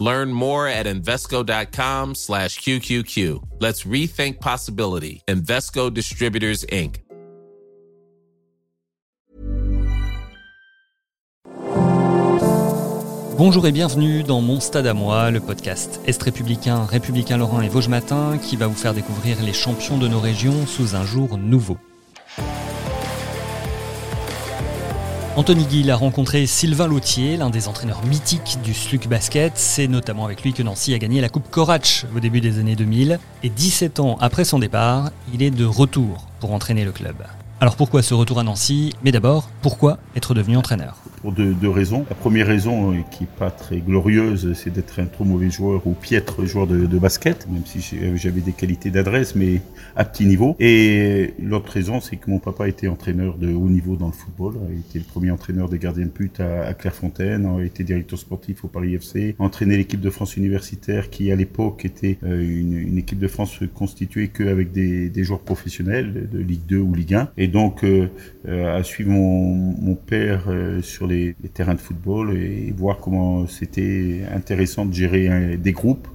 Learn more at Invesco.com slash QQQ. Let's rethink possibility. Invesco Distributors, Inc. Bonjour et bienvenue dans Mon Stade à moi, le podcast Est républicain, républicain Lorrain et Vosges Matin qui va vous faire découvrir les champions de nos régions sous un jour nouveau. Anthony Gill a rencontré Sylvain Lautier, l'un des entraîneurs mythiques du Sluc Basket. C'est notamment avec lui que Nancy a gagné la Coupe Corach au début des années 2000. Et 17 ans après son départ, il est de retour pour entraîner le club. Alors pourquoi ce retour à Nancy? Mais d'abord, pourquoi être devenu entraîneur? Pour deux, raisons. La première raison, euh, qui n'est pas très glorieuse, c'est d'être un trop mauvais joueur ou piètre joueur de, basket, même si j'avais des qualités d'adresse, mais à petit niveau. Et l'autre raison, c'est que mon papa était entraîneur de haut niveau dans le football. Il était le premier entraîneur de gardien de but à, Clairefontaine, a été directeur sportif au Paris FC, entraîné l'équipe de France universitaire qui, à l'époque, était euh, une, équipe de France constituée qu'avec des, des joueurs professionnels de Ligue 2 ou Ligue 1. Et donc, euh, à suivre mon, mon père sur les, terrains de football et voir comment c'était intéressant de gérer des groupes.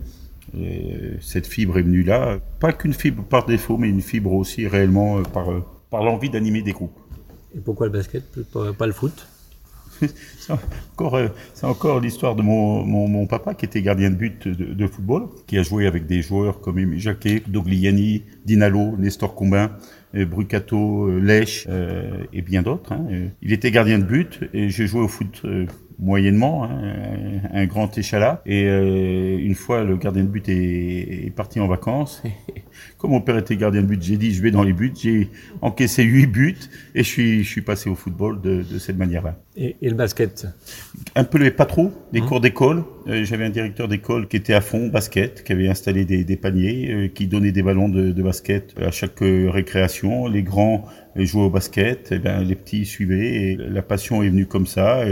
cette fibre est venue là, pas qu'une fibre par défaut, mais une fibre aussi réellement euh, par, euh, par l'envie d'animer des groupes. Et pourquoi le basket, pas, le foot? c'est encore, euh, encore l'histoire de mon, mon, papa qui était gardien de but de, football, qui a joué avec des joueurs comme Émile Jacquet, Dogliani, Dinalo, Nestor Combin, euh, Brucato, euh, Lèche et bien d'autres. Hein. Il était gardien de but et j'ai joué au foot moyennement, hein, un grand échalas. Et une fois, le gardien de but est, est parti en vacances. Comme mon père était gardien de but, j'ai dit je vais dans les buts. J'ai encaissé huit buts et je suis, je suis passé au football de, de cette manière-là. Et, et, le basket? Un peu, mais pas trop. Les hein? cours d'école. Euh, j'avais un directeur d'école qui était à fond basket, qui avait installé des, des paniers, euh, qui donnait des ballons de, de basket à chaque euh, récréation. Les grands jouaient au basket, et ben, les petits suivaient. Et la passion est venue comme ça,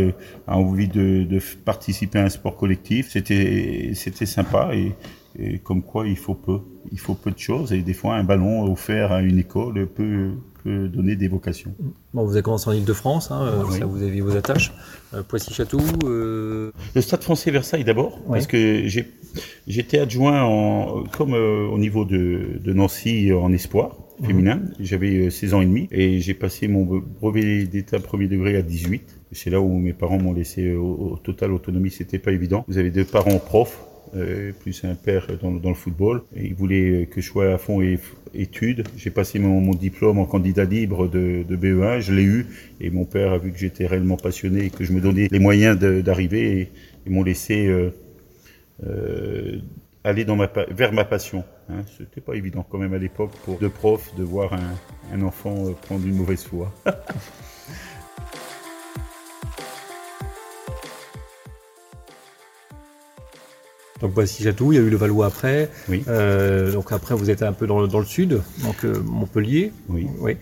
a envie de, de participer à un sport collectif. C'était, c'était sympa et et comme quoi il faut peu, il faut peu de choses et des fois un ballon offert à une école peut, peut donner des vocations. Bon, vous avez commencé en Ile-de-France, hein, euh, vous avez vos attaches. Euh, Poissy-Château. Euh... Le Stade Français Versailles d'abord, parce que j'étais adjoint en, comme euh, au niveau de, de, Nancy en espoir mhm. féminin. J'avais 16 ans et demi et j'ai passé mon brevet d'état premier degré à 18. C'est là où mes parents m'ont laissé au, au total autonomie, c'était pas évident. Vous avez deux parents profs plus un père dans, le football. Il voulait que je sois à fond et, études. J'ai passé mon, diplôme en candidat libre de, de BE1, je l'ai eu. Et mon père a vu que j'étais réellement passionné et que je me donnais les moyens d'arriver. Et m'ont laissé euh, euh, aller vers ma passion. Hein. C'était pas évident quand même à l'époque pour deux profs de voir un, un enfant euh, prendre une mauvaise foi. Donc voici Château, il y a eu le Valois après. Oui. Euh, donc après, vous êtes un peu dans, le, dans le sud, donc euh, Montpellier. Oui. oui.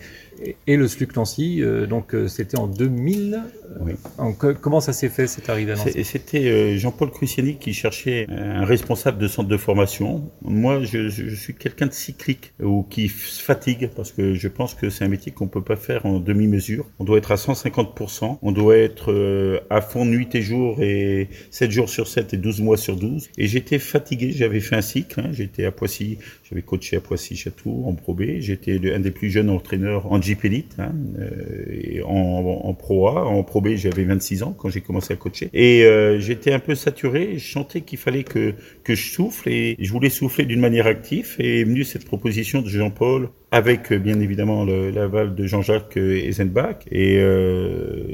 Et, le SLUC Nancy, euh, donc euh, c'était en 2000. Oui. Donc, comment ça s'est fait cette arrivée à Nancy? C'était Jean-Paul Cruciani qui cherchait un responsable de centre de formation. Moi, je, je suis quelqu'un de cyclique ou qui se fatigue parce que je pense que c'est un métier qu'on peut pas faire en demi-mesure. On doit être à 150%. On doit être à fond nuit et jour et 7 jours sur 7 et 12 mois sur 12. Et j'étais fatigué, j'avais fait un cycle, hein. j'étais à Poissy, j'avais coaché à Poissy-Château en Pro B, j'étais un des plus jeunes entraîneurs en Jeep Elite, hein, euh, en, en, Pro A, en Pro B j'avais 26 ans quand j'ai commencé à coacher, et euh, j'étais un peu saturé, je sentais qu'il fallait que, que je souffle, et je voulais souffler d'une manière active, et est venue cette proposition de Jean-Paul, avec bien évidemment l'aval de Jean-Jacques Eisenbach, et, euh,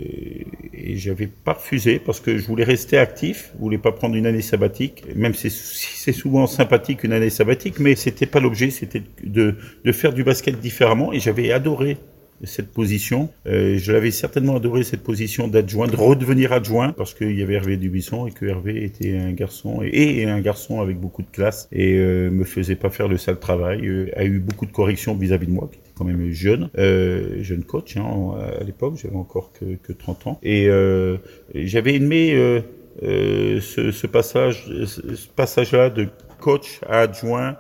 et j'avais pas refusé parce que je voulais rester actif, je voulais pas prendre une année sabbatique, même si c'est souvent sympathique une année sabbatique, mais c'était pas l'objet, c'était de, de faire du basket différemment et j'avais adoré cette position. Euh, je l'avais certainement adoré cette position d'adjoint, de redevenir adjoint, parce qu'il y avait Hervé Dubisson et que Hervé était un garçon et, un garçon avec beaucoup de classe et euh, me faisait pas faire le sale travail, euh, a eu beaucoup de corrections vis-à-vis de moi, quand même jeune, euh, jeune coach hein, à l'époque, j'avais encore que, que 30 ans, et euh, j'avais aimé euh, ce, ce, passage, ce passage-là de coach à adjoint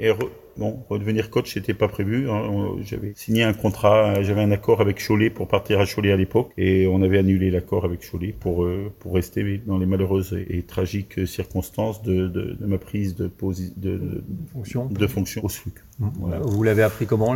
et Bon, redevenir coach, c'était pas prévu. Hein. J'avais signé un contrat, j'avais un accord avec Cholet pour partir à Cholet à l'époque, et on avait annulé l'accord avec Cholet pour euh, pour rester dans les malheureuses et, tragiques circonstances de, de, de ma prise de, de, de, fonction. de fonction au SLUC. Vous l'avez appris comment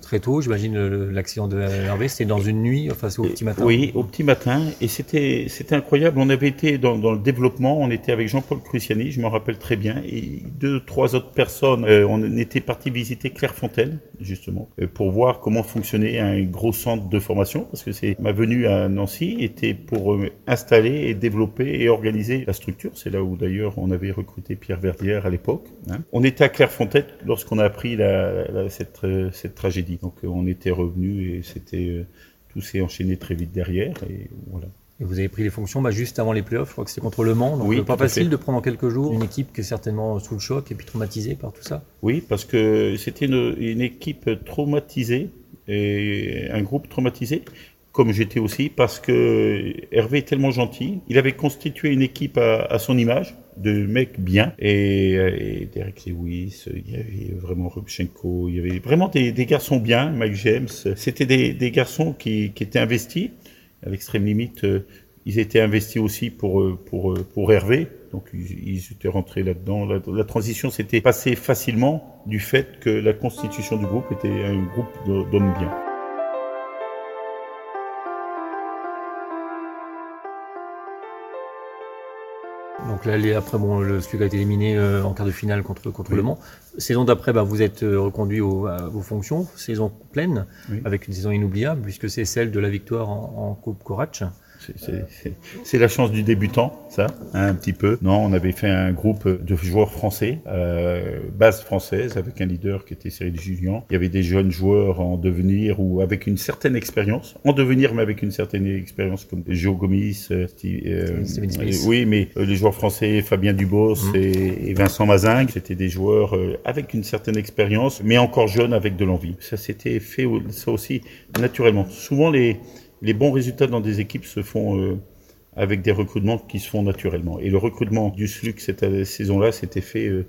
Très tôt, j'imagine l'accident de Hervé, c'était dans une nuit, enfin c'est au petit matin. Oui, au petit matin, et c'était incroyable. On avait été dans, dans, le développement, on était avec Jean-Paul Cruciani, je m'en rappelle très bien, et deux trois autres personnes. Euh, on on était parti visiter Clairefontaine, justement, euh, pour voir comment fonctionnait un gros centre de formation, parce que c'est ma venue à Nancy était pour euh, installer et développer et organiser la structure. C'est là où d'ailleurs on avait recruté Pierre Verdière à l'époque. Hein. On était à Clairefontaine lorsqu'on a appris la, cette, euh, cette tragédie. Donc on était revenu et c'était tout s'est enchaîné très vite derrière et voilà vous avez pris les fonctions bah, juste avant les playoffs, je crois que c'est contre Le Mans. Donc oui, euh, pas facile de prendre en quelques jours une équipe qui est certainement sous le choc et puis traumatisée par tout ça. Oui, parce que c'était une, une, équipe traumatisée et un groupe traumatisé, comme j'étais aussi, parce que Hervé est tellement gentil. Il avait constitué une équipe à, à son image de mecs bien et, et Derek Lewis, il y avait vraiment Rubchenko, il y avait vraiment des, des garçons bien, Mike James. C'était des, des garçons qui, qui étaient investis à l'extrême limite, euh, ils étaient investis aussi pour euh, pour euh, pour Hervé, donc ils, étaient rentrés là-dedans. La, transition s'était passée facilement du fait que la constitution du groupe était un groupe d'hommes bien. Donc là, après, bon, le SLUC a été éliminé en quart de finale contre, contre Le Mans. Saison d'après, bah, vous êtes reconduit à vos fonctions. Saison pleine, avec une saison inoubliable, puisque c'est celle de la victoire en, en Coupe Corach. C'est la chance du débutant, ça, hein, un petit peu. Non, on avait fait un groupe de joueurs français, euh, base française, avec un leader qui était Cyril Julien. Il y avait des jeunes joueurs en devenir ou avec une certaine expérience, en devenir mais avec une certaine expérience comme Joe Gomis, euh, euh, oui, mais euh, les joueurs français, Fabien Dubos mmh. et, et, Vincent Mazingue, c'était des joueurs euh, avec une certaine expérience, mais encore jeunes avec de l'envie. Ça s'était fait ça aussi naturellement. Souvent les les bons résultats dans des équipes se font euh, avec des recrutements qui se font naturellement. Et le recrutement du SLUC cette saison-là s'était fait euh, euh,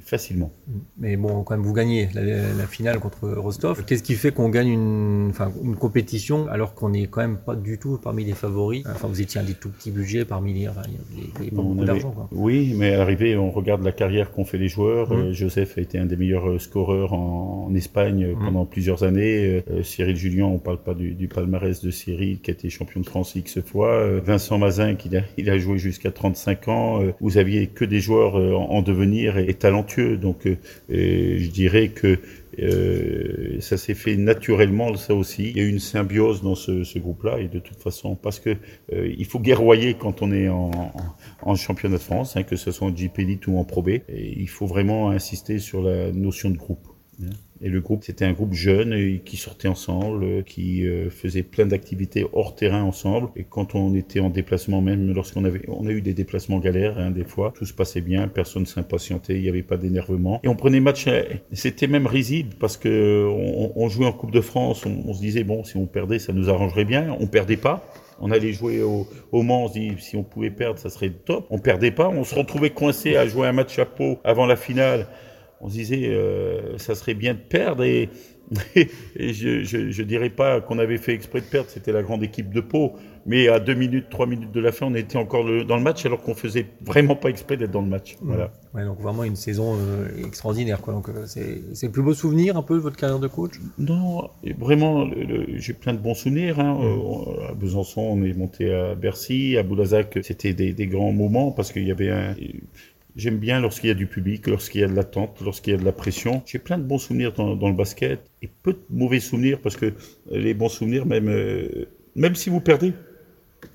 facilement. Mais bon, quand même, vous gagnez la, finale contre Rostov. Qu'est-ce qui fait qu'on gagne une, enfin, une compétition alors qu'on n'est quand même pas du tout parmi les favoris? Enfin, vous étiez un des tout petits budgets parmi les. Enfin, pas beaucoup d'argent. Oui, mais à l'arrivée, on regarde la carrière qu'ont fait les joueurs. Mmh. Euh, Joseph a été un des meilleurs euh, scoreurs en, Espagne mmh. pendant plusieurs années. Cyril Julien, on parle pas du, du, palmarès de Cyril qui a été champion de France X fois. Vincent Mazin, qui a, il a joué jusqu'à 35 ans. Vous aviez que des joueurs en devenir est talentueux. Donc, euh, je dirais que euh, ça s'est fait naturellement, ça aussi. Il y a eu une symbiose dans ce, groupe-là, et de toute façon, parce que euh, il faut guerroyer quand on est en, en, championnat de France, hein, que ce soit en JP ou en Pro B. Il faut vraiment insister sur la notion de groupe. Et le groupe, c'était un groupe jeune qui sortait ensemble, qui euh, faisait plein d'activités hors terrain ensemble. Et quand on était en déplacement, même lorsqu'on avait, on a eu des déplacements galères, hein, des fois, tout se passait bien, personne ne s'impatientait, il n'y avait pas d'énervement. Et on prenait match, euh, c'était même risible parce que on, jouait en Coupe de France, on, se disait bon, si on perdait, ça nous arrangerait bien. On perdait pas. On allait jouer au, au Mans, on se dit si on pouvait perdre, ça serait top. On perdait pas, on se retrouvait coincé à jouer un match à peau avant la finale on se disait, euh, ça serait bien de perdre. Et, et je, je, je, dirais pas qu'on avait fait exprès de perdre, c'était la grande équipe de Pau. Mais à deux minutes, trois minutes de la fin, on était encore dans le match, alors qu'on faisait vraiment pas exprès d'être dans le match. Mmh. Voilà. Ouais, donc vraiment une saison euh, extraordinaire. Quoi. Donc euh, c'est le plus beau souvenir un peu de votre carrière de coach? Non, vraiment, j'ai plein de bons souvenirs. Hein. Mmh. à Besançon, on est monté à Bercy, à Boulazac, c'était des, des, grands moments parce qu'il y avait un J'aime bien lorsqu'il y a du public, lorsqu'il y a de l'attente, lorsqu'il y a de la pression. J'ai plein de bons souvenirs dans, le basket et peu de mauvais souvenirs parce que les bons souvenirs, même, euh, même si vous perdez,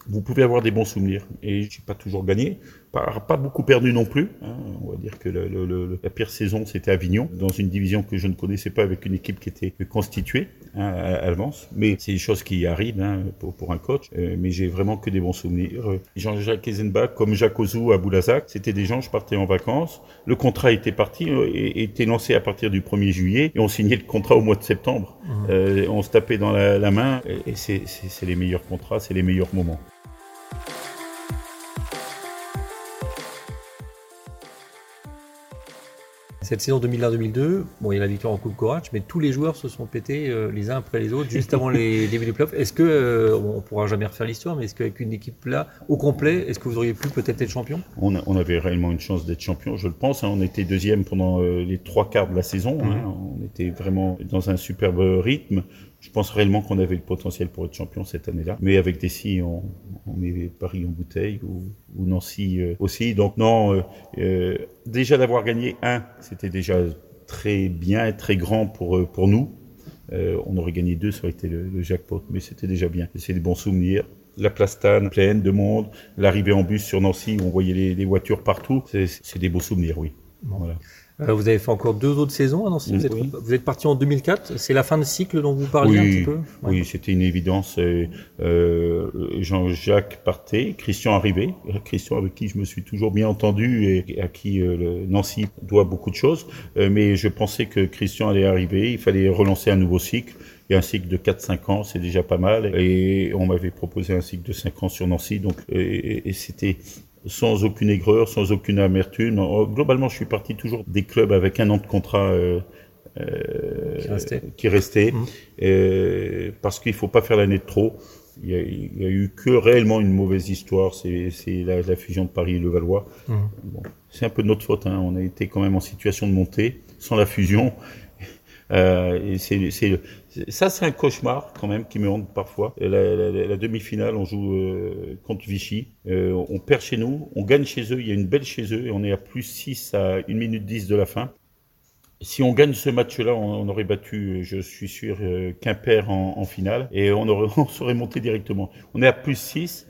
vous pouvez avoir des bons souvenirs. Et j'ai pas toujours gagné. Pas, pas beaucoup perdu non plus. Hein. On va dire que le, la pire saison, c'était Avignon, dans une division que je ne connaissais pas, avec une équipe qui était constituée hein, à, l'avance. Mais c'est des choses qui arrivent hein, pour, pour, un coach. Euh, mais j'ai vraiment que des bons souvenirs. Jean-Jacques Eisenbach, comme Jacques Ozou à Boulazac, c'était des gens, je partais en vacances. Le contrat était parti, euh, était lancé à partir du 1er juillet, et on signait le contrat au mois de septembre. Mmh. Euh, on se tapait dans la, la main, et c'est les meilleurs contrats, c'est les meilleurs moments. Cette saison 2001-2002, bon, il y a la victoire en Coupe Courage, mais tous les joueurs se sont pétés euh, les uns après les autres juste avant les débuts des playoffs. Est-ce que, euh, on pourra jamais refaire l'histoire, mais est-ce qu'avec une équipe là, au complet, est-ce que vous auriez pu peut-être être champion? On, on, avait réellement une chance d'être champion, je le pense. Hein. on était deuxième pendant euh, les trois quarts de la saison. Hein. On était vraiment dans un superbe rythme je pense réellement qu'on avait le potentiel pour être champion cette année-là. Mais avec Dessy, on, on met Paris en bouteille ou, ou Nancy euh, aussi. Donc non, euh, euh, déjà d'avoir gagné un, c'était déjà très bien très grand pour pour nous. on aurait gagné deux, ça aurait été le, jackpot, mais c'était déjà bien. C'est des bons souvenirs. La plastane pleine de monde, l'arrivée en bus sur Nancy où on voyait les, les voitures partout, c'est des beaux souvenirs, oui. Voilà. Euh, vous avez fait encore deux autres saisons à Nancy. Vous êtes, vous êtes parti en 2004. C'est la fin de cycle dont vous parliez un petit peu? Oui, c'était une évidence. Euh, Jean-Jacques partait, Christian arrivait. Christian avec qui je me suis toujours bien entendu et à qui euh, Nancy doit beaucoup de choses. Euh, mais je pensais que Christian allait arriver. Il fallait relancer un nouveau cycle. Et un cycle de 4-5 ans, c'est déjà pas mal. Et on m'avait proposé un cycle de 5 ans sur Nancy. Donc, et, et c'était sans aucune aigreur, sans aucune amertume. Globalement, je suis parti toujours des clubs avec un an de contrat euh, euh qui restait, mmh. euh, parce qu'il faut pas faire l'année de trop. Il y, a, il y, a, eu que réellement une mauvaise histoire, c'est la, la, fusion de Paris et le Valois. Mmh. Bon, c'est un peu de notre faute, hein. on a été quand même en situation de montée sans la fusion. Euh, c'est ça, c'est un cauchemar quand même qui me hante parfois. La, demi-finale, on joue euh, contre Vichy. Euh, on perd chez nous, on gagne chez eux. Il y a une belle chez eux et on est à plus 6 à 1 minute 10 de la fin. Si on gagne ce match-là, on, aurait battu, je suis sûr, euh, Quimper en, en, finale et on, aurait, on serait monté directement. On est à plus 6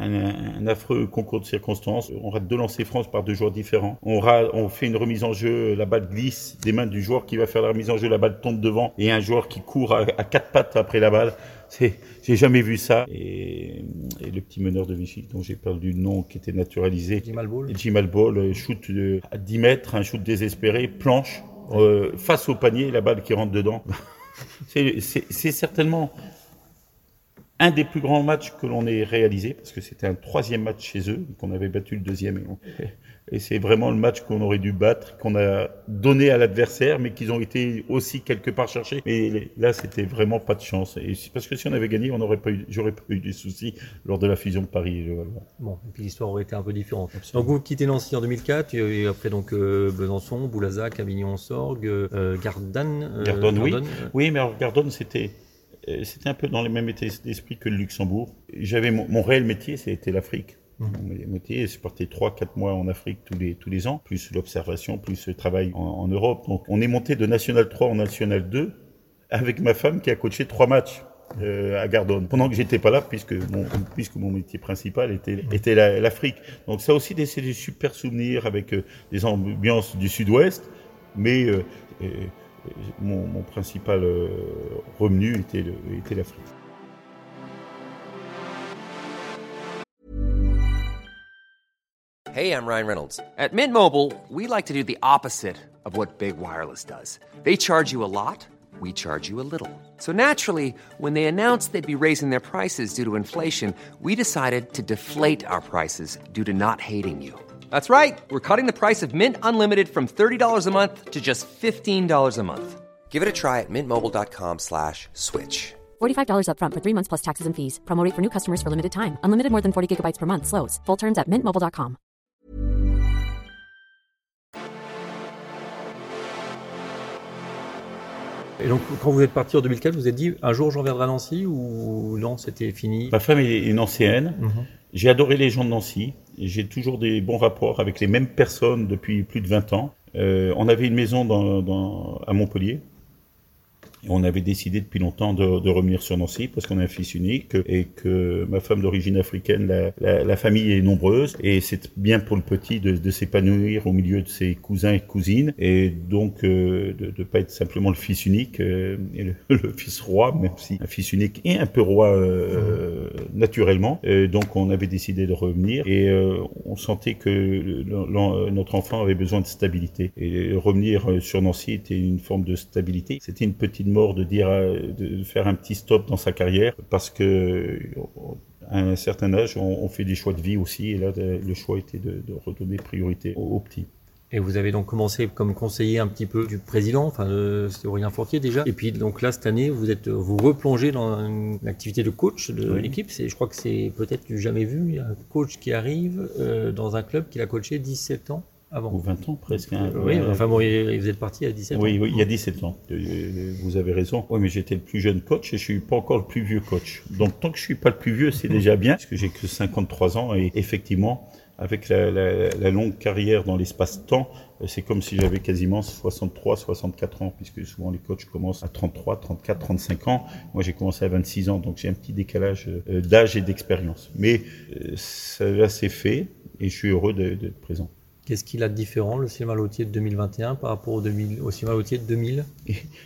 un, affreux concours de circonstances. On rate deux lancers France par deux joueurs différents. On, on fait une remise en jeu, la balle glisse des mains du joueur qui va faire la remise en jeu, la balle tombe devant et un joueur qui court à, quatre pattes après la balle. C'est, j'ai jamais vu ça. Et, le petit meneur de Vichy, dont j'ai perdu le nom, qui était naturalisé. Jim Ball. Jim Ball, shoot à 10 mètres, un shoot désespéré, planche, euh, face au panier, la balle qui rentre dedans. c'est certainement un des plus grands matchs que l'on ait réalisé, parce que c'était un troisième match chez eux, qu'on avait battu le deuxième. Et, et c'est vraiment le match qu'on aurait dû battre, qu'on a donné à l'adversaire, mais qu'ils ont été aussi quelque part cherchés. Mais là, c'était vraiment pas de chance. Et parce que si on avait gagné, on pas eu, j'aurais pas eu des soucis lors de la fusion de Paris et le Valois. Bon, et puis l'histoire aurait été un peu différente. Donc vous quittez Nancy en 2004, et après donc euh, Besançon, Boulazac, Avignon-Sorgue, euh, Gardanne. Euh, Gardonne, oui. Oui, mais alors Gardonne, c'était euh, c'était un peu dans les mêmes états d'esprit que le Luxembourg. J'avais mon, réel métier, c'était l'Afrique. Mmh. Mon métier, c'est parti 3-4 mois en Afrique tous les, tous les ans, plus l'observation, plus le travail en, Europe. Donc on est monté de National 3 en National 2 avec ma femme qui a coaché trois matchs. Euh, à Gardone, pendant que j'étais pas là, puisque mon, puisque mon métier principal était, était l'Afrique. Donc ça aussi, c'est des super souvenirs avec euh, des ambiances du Sud-Ouest, mais euh, mon, mon principal euh, revenu était, était l'Afrique. Hey, I'm Ryan Reynolds. At Mint Mobile, we like to do the opposite of what Big Wireless does. They charge you a lot, we charge you a little. So naturally, when they announced they'd be raising their prices due to inflation, we decided to deflate our prices due to not hating you. That's right. We're cutting the price of Mint Unlimited from $30 a month to just $15 a month. Give it a try at mintmobile.com slash switch. $45 up front for three months plus taxes and fees. Promote for new customers for limited time. Unlimited more than 40 gigabytes per month. Slows. Full terms at mintmobile.com. Et donc, quand vous êtes parti en 2004, vous vous êtes dit, un jour j'en viendrai à Nancy ou non, c'était fini Ma femme est une ancienne. Mm -hmm. J'ai adoré les gens de Nancy. J'ai toujours des bons rapports avec les mêmes personnes depuis plus de 20 ans. Euh, on avait une maison dans, dans, à Montpellier. On avait décidé depuis longtemps de, revenir sur Nancy parce qu'on est un fils unique et que ma femme d'origine africaine, la, famille est nombreuse et c'est bien pour le petit de, s'épanouir au milieu de ses cousins et cousines et donc euh, de ne pas être simplement le fils unique euh, et le, fils roi, même si un fils unique et un peu roi euh, naturellement. donc on avait décidé de revenir et on sentait que notre enfant avait besoin de stabilité et revenir sur Nancy était une forme de stabilité. C'était une petite mort de dire de faire un petit stop dans sa carrière parce que à un certain âge, on, fait des choix de vie aussi, et là, le choix était de, de redonner priorité aux, petits. Et vous avez donc commencé comme conseiller un petit peu du président, enfin c'était Aurélien Fortier déjà. Et puis donc là cette année vous êtes vous replongez dans une activité de coach de l'équipe. C'est je crois que c'est peut-être du jamais vu un coach qui arrive euh, dans un club qu'il a coaché 17 ans avant. Ou 20 ans presque. Hein. Oui, enfin bon, vous êtes parti à 17 ans. Oui, oui, il y a 17 ans. Euh, vous avez raison. Oui, mais j'étais le plus jeune coach et je suis pas encore le plus vieux coach. Donc tant que je suis pas le plus vieux, c'est déjà bien, parce que j'ai que 53 ans et effectivement, avec la, la, la longue carrière dans l'espace-temps, euh, c'est comme si j'avais quasiment 63, 64 ans, puisque souvent les coachs commencent à 33, 34, 35 ans. Moi, j'ai commencé à 26 ans, donc j'ai un petit décalage euh, d'âge et d'expérience. Mais ça s'est fait et je suis heureux d'être présent. Qu'est-ce qu'il a de différent, le cinéma Lautier de 2021 par rapport au, 2000, au cinéma Lautier de 2000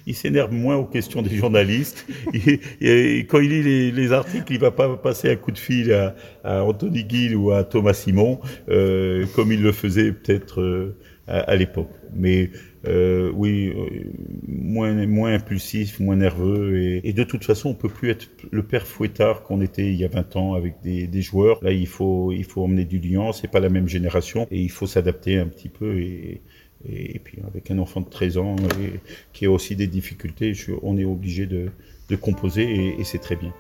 Il, s'énerve moins aux questions des journalistes. et, quand il lit les, articles, il va pas passer un coup de fil à, Anthony Gill ou à Thomas Simon, euh, comme il le faisait peut-être euh, à l'époque. Mais euh, oui, euh, moins, moins impulsif, moins nerveux. Et, de toute façon, on peut plus être le père fouettard qu'on était il y a 20 ans avec des, joueurs. Là, il faut, il faut emmener du lien. C'est pas la même génération et il faut s'adapter un petit peu. Et, et, puis avec un enfant de 13 ans qui a aussi des difficultés, on est obligé de, composer et c'est très bien.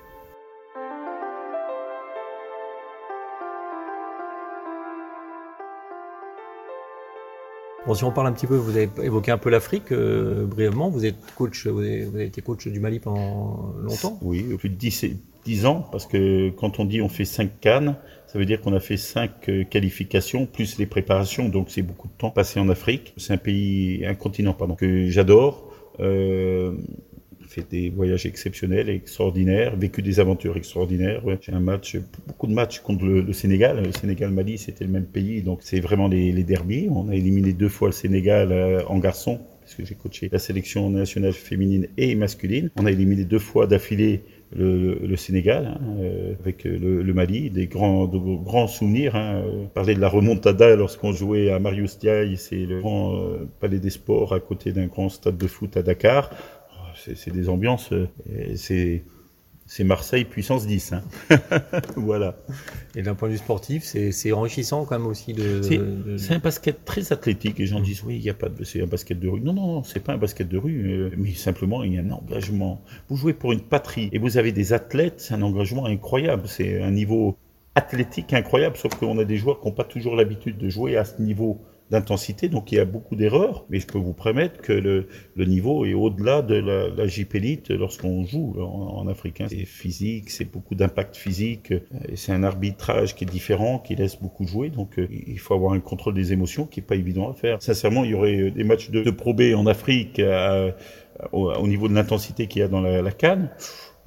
Bon, si on parle un petit peu, vous avez évoqué un peu l'Afrique euh, brièvement. Vous êtes coach, vous avez, été coach du Mali pendant longtemps. Oui, depuis 10, 10 ans, parce que quand on dit on fait 5 cannes, ça veut dire qu'on a fait 5 euh, qualifications plus les préparations, donc c'est beaucoup de temps passé en Afrique. C'est un pays, un continent pardon, que j'adore. Euh, fait des voyages exceptionnels, extraordinaires, vécu des aventures extraordinaires. J'ai un match, beaucoup de matchs contre le, Sénégal. Le Sénégal-Mali, c'était le même pays, donc c'est vraiment les, les derbies. On a éliminé deux fois le Sénégal euh, en garçon, puisque j'ai coaché la sélection nationale féminine et masculine. On a éliminé deux fois d'affilée le, le, Sénégal hein, euh, avec le, le, Mali, des grands, de grands souvenirs. Hein. Parler de la remontada lorsqu'on jouait à Marius Diaye, c'est le grand euh, palais des sports à côté d'un grand stade de foot à Dakar c'est des ambiances, euh, c'est c'est Marseille puissance 10. Hein. voilà. Et d'un point de vue sportif, c'est enrichissant quand même aussi de. C'est un basket très athlétique. Et les gens mmh. disent oui, il y a pas de, c'est un basket de rue. Non, non, non, c'est pas un basket de rue, euh, mais simplement il y a un engagement. Vous jouez pour une patrie et vous avez des athlètes, c'est un engagement incroyable. C'est un niveau athlétique incroyable, sauf qu'on a des joueurs qui n'ont pas toujours l'habitude de jouer à ce niveau d'intensité, donc il y a beaucoup d'erreurs, mais je peux vous promettre que le, le niveau est au-delà de la, la Jeep Elite lorsqu'on joue en, en africain. C'est physique, c'est beaucoup d'impact physique, c'est un arbitrage qui est différent, qui laisse beaucoup jouer, donc euh, il faut avoir un contrôle des émotions qui est pas évident à faire. Sincèrement, il y aurait des matchs de, de en Afrique au, niveau de l'intensité qu'il y a dans la, la canne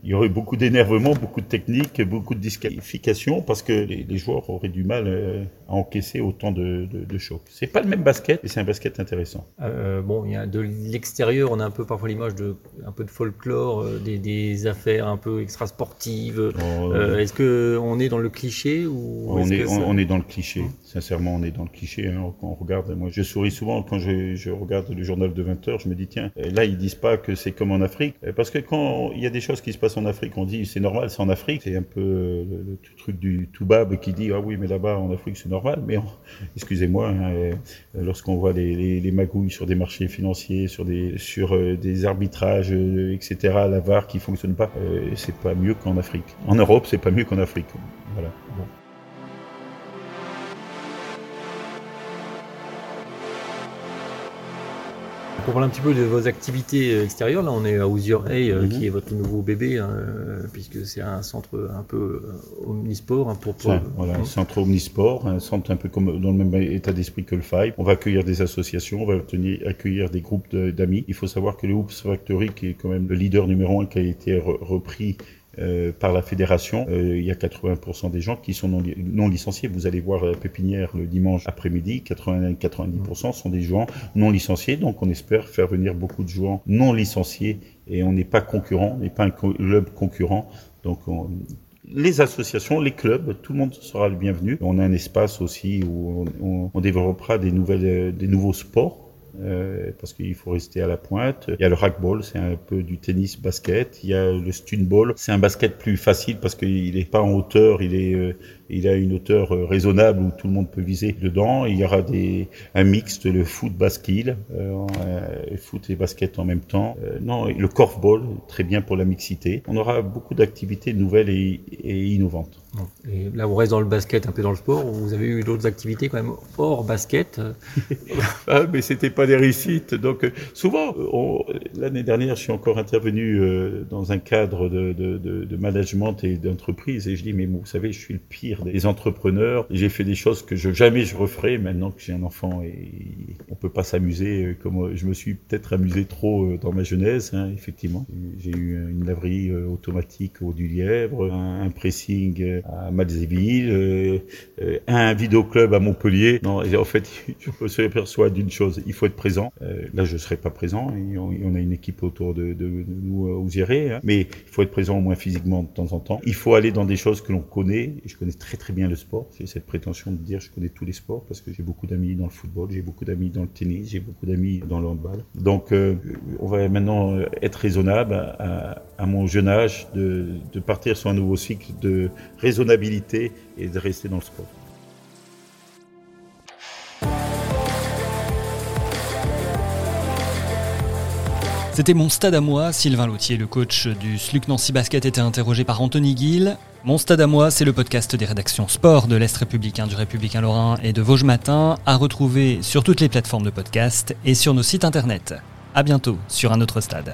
il y aurait beaucoup d'énervement, beaucoup de technique, beaucoup de disqualification parce que les, joueurs auraient du mal euh, à encaisser autant de, de, de chocs. C'est pas le même basket, mais c'est un basket intéressant. Euh, bon, il y a de l'extérieur, on a un peu parfois l'image de un peu de folklore, euh, des, des, affaires un peu extra sportives. Oh, est-ce que on est dans le cliché ou on est, on, est dans le cliché. Sincèrement, on est dans le cliché. Hein. Quand on regarde, moi, je souris souvent quand je, je regarde le journal de 20 heures. Je me dis tiens, là ils disent pas que c'est comme en Afrique, parce que quand il y a des choses qui se passent en Afrique, on dit c'est normal, c'est en Afrique. C'est un peu le, le, truc du Toubab qui dit ah oui, mais là-bas en Afrique c'est normal. Mais excusez-moi, hein, euh, lorsqu'on voit les, les, les, magouilles sur des marchés financiers, sur des sur euh, des arbitrages, euh, etc., la VAR qui fonctionne pas, c'est pas mieux qu'en Afrique. En Europe, c'est pas mieux qu'en Afrique. Voilà. Pour parler un petit peu de vos activités extérieures, là on est à Use Hay, mhm. qui est votre nouveau bébé, hein, puisque c'est un centre un peu omnisport. Hein, pour, pour... voilà, un centre omnisport, un centre un peu comme dans le même état d'esprit que le Five. On va accueillir des associations, on va accueillir des groupes d'amis. Il faut savoir que le Hoops Factory, qui est quand même le leader numéro un qui a été repris euh, par la fédération. Euh, il y a 80% des gens qui sont non, licenciés. Vous allez voir la pépinière le dimanche après-midi, 80-90% sont des joueurs non licenciés. Donc on espère faire venir beaucoup de joueurs non licenciés et on n'est pas concurrent, on n'est pas un club concurrent. Donc les associations, les clubs, tout le monde sera le bienvenu. On a un espace aussi où on, on développera des nouvelles, des nouveaux sports euh, parce qu'il faut rester à la pointe. Il y a le racquetball, c'est un peu du tennis basket. Il y a le stunball, c'est un basket plus facile parce qu'il n'est pas en hauteur, il est euh, il a une hauteur euh, raisonnable où tout le monde peut viser dedans. Il y aura des, un mixte, le foot basket, euh, foot et basket en même temps. Euh, non, le korfball, très bien pour la mixité. On aura beaucoup d'activités nouvelles et innovantes. Et là, on reste dans le basket, un peu dans le sport. Vous avez eu d'autres activités quand même hors basket? Ah, Mais c'était pas des réussites. Donc, souvent, l'année dernière, je suis encore intervenu dans un cadre de, management et d'entreprise, et je dis, mais vous savez, je suis le pire des entrepreneurs. J'ai fait des choses que jamais je referai maintenant que j'ai un enfant et on peut pas s'amuser euh, comme euh, je me suis peut-être amusé trop euh, dans ma jeunesse, hein, effectivement. J'ai eu une laverie automatique au du Lièvre, un, pressing à Malzéville, un vidéoclub à Montpellier. Non, en fait, je me aperçois d'une chose, il faut être présent. là, je serai pas présent on, a une équipe autour de, de, nous aux hein. mais il faut être présent au moins physiquement de temps en temps. Il faut aller dans des choses que l'on connaît. Et je connais très très bien le sport. J'ai cette prétention de dire je connais tous les sports parce que j'ai beaucoup d'amis dans le football, j'ai beaucoup d'amis dans le tennis, j'ai beaucoup d'amis dans le handball. Donc euh, on va maintenant euh, être raisonnable à mon jeune âge de, de partir sur un nouveau cycle de raisonnabilité et de rester dans le sport. C'était mon stade à moi. Sylvain Lautier, le coach du SLUC Nancy Basket, était interrogé par Anthony Gill. Mon stade à moi, c'est le podcast des rédactions sport de l'Est républicain, du Républicain Lorrain et de Vosges Matin, à retrouver sur toutes les plateformes de podcast et sur nos sites internet. À bientôt sur un autre stade.